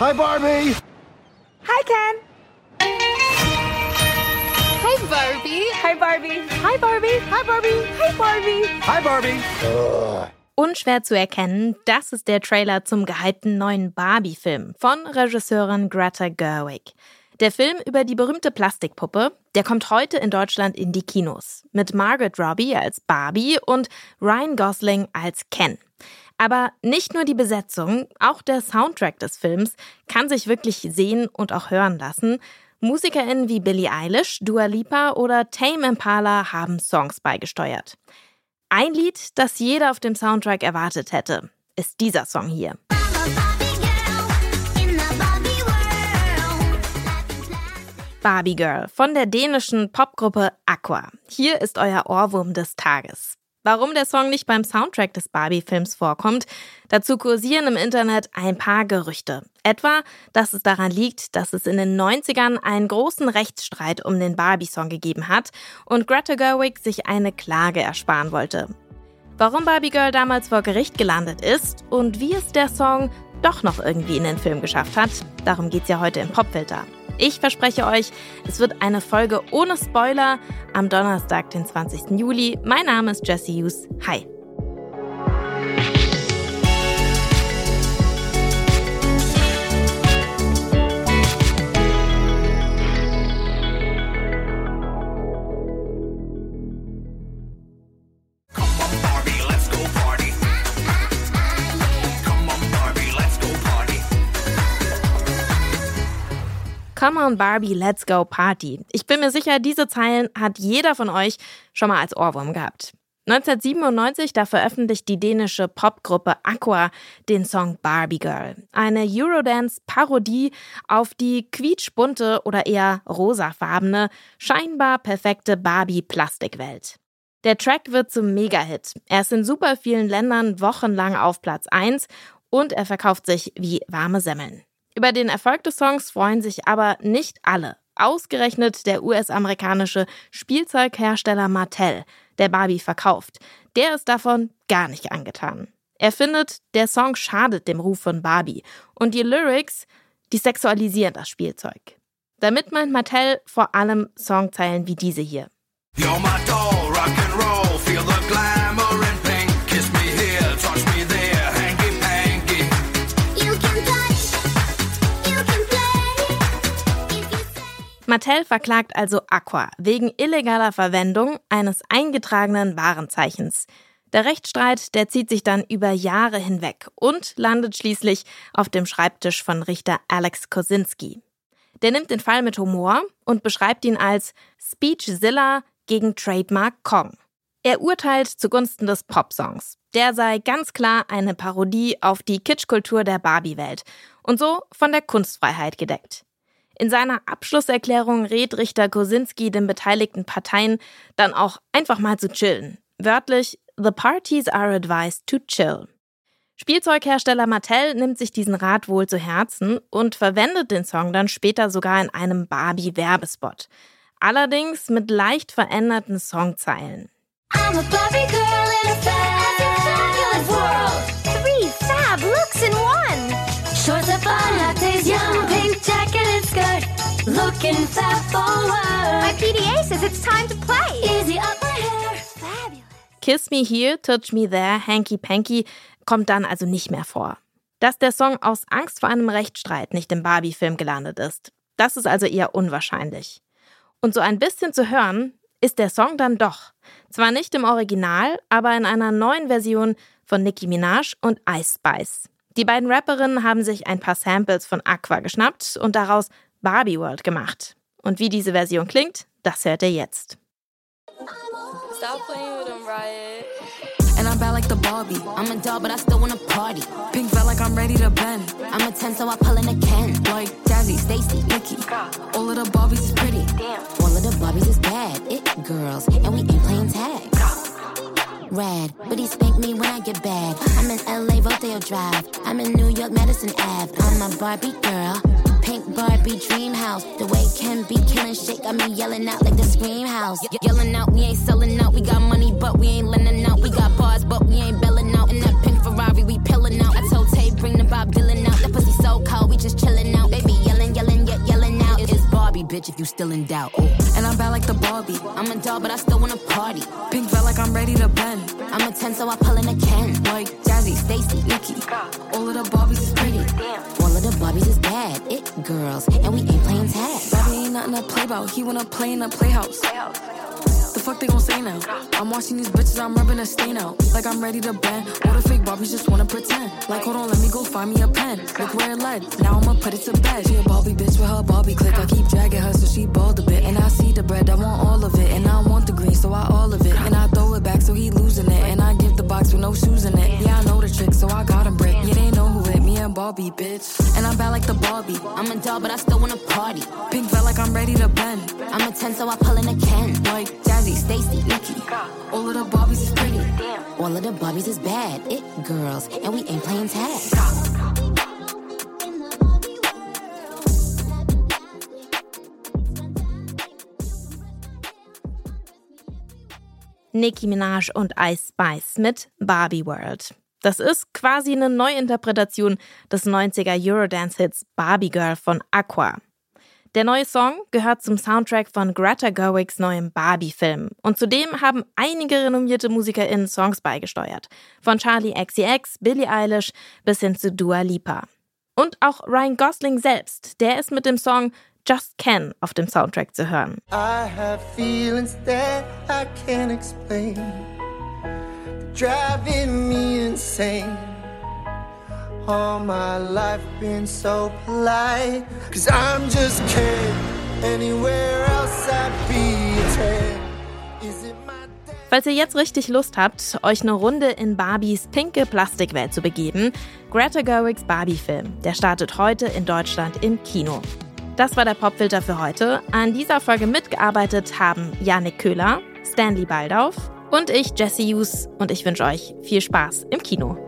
Hi, Barbie. Hi, Ken. Hi, Barbie. Hi, Barbie. Hi, Barbie. Hi, Barbie. Hi, Barbie. Hi, Barbie. Unschwer zu erkennen, das ist der Trailer zum gehypten neuen Barbie-Film von Regisseurin Greta Gerwig. Der Film über die berühmte Plastikpuppe, der kommt heute in Deutschland in die Kinos. Mit Margaret Robbie als Barbie und Ryan Gosling als Ken. Aber nicht nur die Besetzung, auch der Soundtrack des Films kann sich wirklich sehen und auch hören lassen. MusikerInnen wie Billie Eilish, Dua Lipa oder Tame Impala haben Songs beigesteuert. Ein Lied, das jeder auf dem Soundtrack erwartet hätte, ist dieser Song hier. Barbie Girl von der dänischen Popgruppe Aqua. Hier ist euer Ohrwurm des Tages. Warum der Song nicht beim Soundtrack des Barbie-Films vorkommt, dazu kursieren im Internet ein paar Gerüchte. Etwa, dass es daran liegt, dass es in den 90ern einen großen Rechtsstreit um den Barbie-Song gegeben hat und Greta Gerwig sich eine Klage ersparen wollte. Warum Barbie Girl damals vor Gericht gelandet ist und wie es der Song doch noch irgendwie in den Film geschafft hat, darum geht's ja heute im Popfilter. Ich verspreche euch, es wird eine Folge ohne Spoiler am Donnerstag, den 20. Juli. Mein Name ist Jesse Hughes. Hi. Come on Barbie, let's go party. Ich bin mir sicher, diese Zeilen hat jeder von euch schon mal als Ohrwurm gehabt. 1997, da veröffentlicht die dänische Popgruppe Aqua den Song Barbie Girl. Eine Eurodance-Parodie auf die quietschbunte oder eher rosafarbene, scheinbar perfekte Barbie-Plastikwelt. Der Track wird zum Mega-Hit. Er ist in super vielen Ländern wochenlang auf Platz 1 und er verkauft sich wie warme Semmeln. Über den Erfolg des Songs freuen sich aber nicht alle. Ausgerechnet der US-amerikanische Spielzeughersteller Mattel, der Barbie verkauft, der ist davon gar nicht angetan. Er findet, der Song schadet dem Ruf von Barbie und die Lyrics, die sexualisieren das Spielzeug. Damit meint Mattel vor allem Songzeilen wie diese hier. You're Mattel verklagt also Aqua wegen illegaler Verwendung eines eingetragenen Warenzeichens. Der Rechtsstreit, der zieht sich dann über Jahre hinweg und landet schließlich auf dem Schreibtisch von Richter Alex Kosinski. Der nimmt den Fall mit Humor und beschreibt ihn als Speechzilla gegen Trademark Kong. Er urteilt zugunsten des Popsongs. Der sei ganz klar eine Parodie auf die Kitschkultur der Barbie-Welt und so von der Kunstfreiheit gedeckt. In seiner Abschlusserklärung rät Richter Kosinski den beteiligten Parteien dann auch einfach mal zu chillen. Wörtlich, the parties are advised to chill. Spielzeughersteller Mattel nimmt sich diesen Rat wohl zu Herzen und verwendet den Song dann später sogar in einem Barbie-Werbespot. Allerdings mit leicht veränderten Songzeilen. I'm a Barbie girl in a Looking fab forward. My PDA says it's time to play. Easy up my hair. Fabulous. Kiss Me Here, Touch Me There, Hanky Panky kommt dann also nicht mehr vor. Dass der Song aus Angst vor einem Rechtsstreit nicht im Barbie-Film gelandet ist, das ist also eher unwahrscheinlich. Und so ein bisschen zu hören ist der Song dann doch. Zwar nicht im Original, aber in einer neuen Version von Nicki Minaj und Ice Spice. Die beiden Rapperinnen haben sich ein paar Samples von Aqua geschnappt und daraus Barbie World gemacht. Und wie diese Version klingt, das hört ihr jetzt. Stop playing with him, Riot. And I'm bad like the Barbie. I'm a doll, but I still wanna party. Pink felt like I'm ready to bend. I'm a 10, so I pull in a Ken. Like Jazzy, Stacy, Nikki. All of the Barbies is pretty. All of the Barbies is bad. It girls, and we ain't playing tag. Rad, but he spank me when I get bad. I'm in LA, Rodeo Drive. I'm in New York, Madison Ave. I'm a Barbie girl pink Barbie dream house. The way Ken be killing shit got me yelling out like the scream house. Ye- yelling out, we ain't selling out. We got money, but we ain't lending out. We got bars, but we ain't belling out. In that pink Ferrari, we pillin' out. I told Tay, bring the Bob Dylan out. That pussy so cold, we just chilling out. Baby yelling, yelling, yeah, yelling out. It's Barbie, bitch, if you still in doubt. Ooh. And I'm bad like the Barbie. I'm a doll, but I still wanna party. Pink felt like I'm ready to bend. I'm a 10, so I pull in a Ken. Like Jazzy, Stacy, Nikki. All of the Barbies is pretty. All of the Barbies is bad. It girls, and we ain't playing tag. Bobby ain't nothing to play about. He wanna play in a playhouse. The fuck they gon' say now? I'm watching these bitches, I'm rubbing a stain out. Like I'm ready to bend. All the fake Barbies just wanna pretend. Like, hold on, let me go find me a pen. Look where it led. Now I'ma put it to bed. She a Barbie bitch with her Barbie click. I keep dragging her so she bald felt like I'm ready to bend. I'm a 10, so I pull in a Ken. Like Jazzy, Stacy, Nikki. All of the Barbies is pretty. All of the Barbies is bad. It girls, and we ain't playing tag. Nicki Minaj und Ice Spice mit Barbie World. Das ist quasi eine Neuinterpretation des 90er Eurodance-Hits Barbie Girl von Aqua. Der neue Song gehört zum Soundtrack von Greta Gerwigs neuem Barbie-Film. Und zudem haben einige renommierte MusikerInnen Songs beigesteuert. Von Charlie XCX, Billie Eilish bis hin zu Dua Lipa. Und auch Ryan Gosling selbst, der ist mit dem Song Just Can auf dem Soundtrack zu hören. I have feelings that I can't explain. Driving me insane. All my life been so polite. Cause I'm just kid. Anywhere else I'd be a 10. Is it my? Falls ihr jetzt richtig Lust habt, euch eine Runde in Barbies pinke Plastikwelt zu begeben, Greta Gerwigs Barbie-Film, der startet heute in Deutschland im Kino. Das war der Popfilter für heute. An dieser Folge mitgearbeitet haben Janik Köhler, Stanley Baldauf und ich, Jesse Hughes. Und ich wünsche euch viel Spaß im Kino.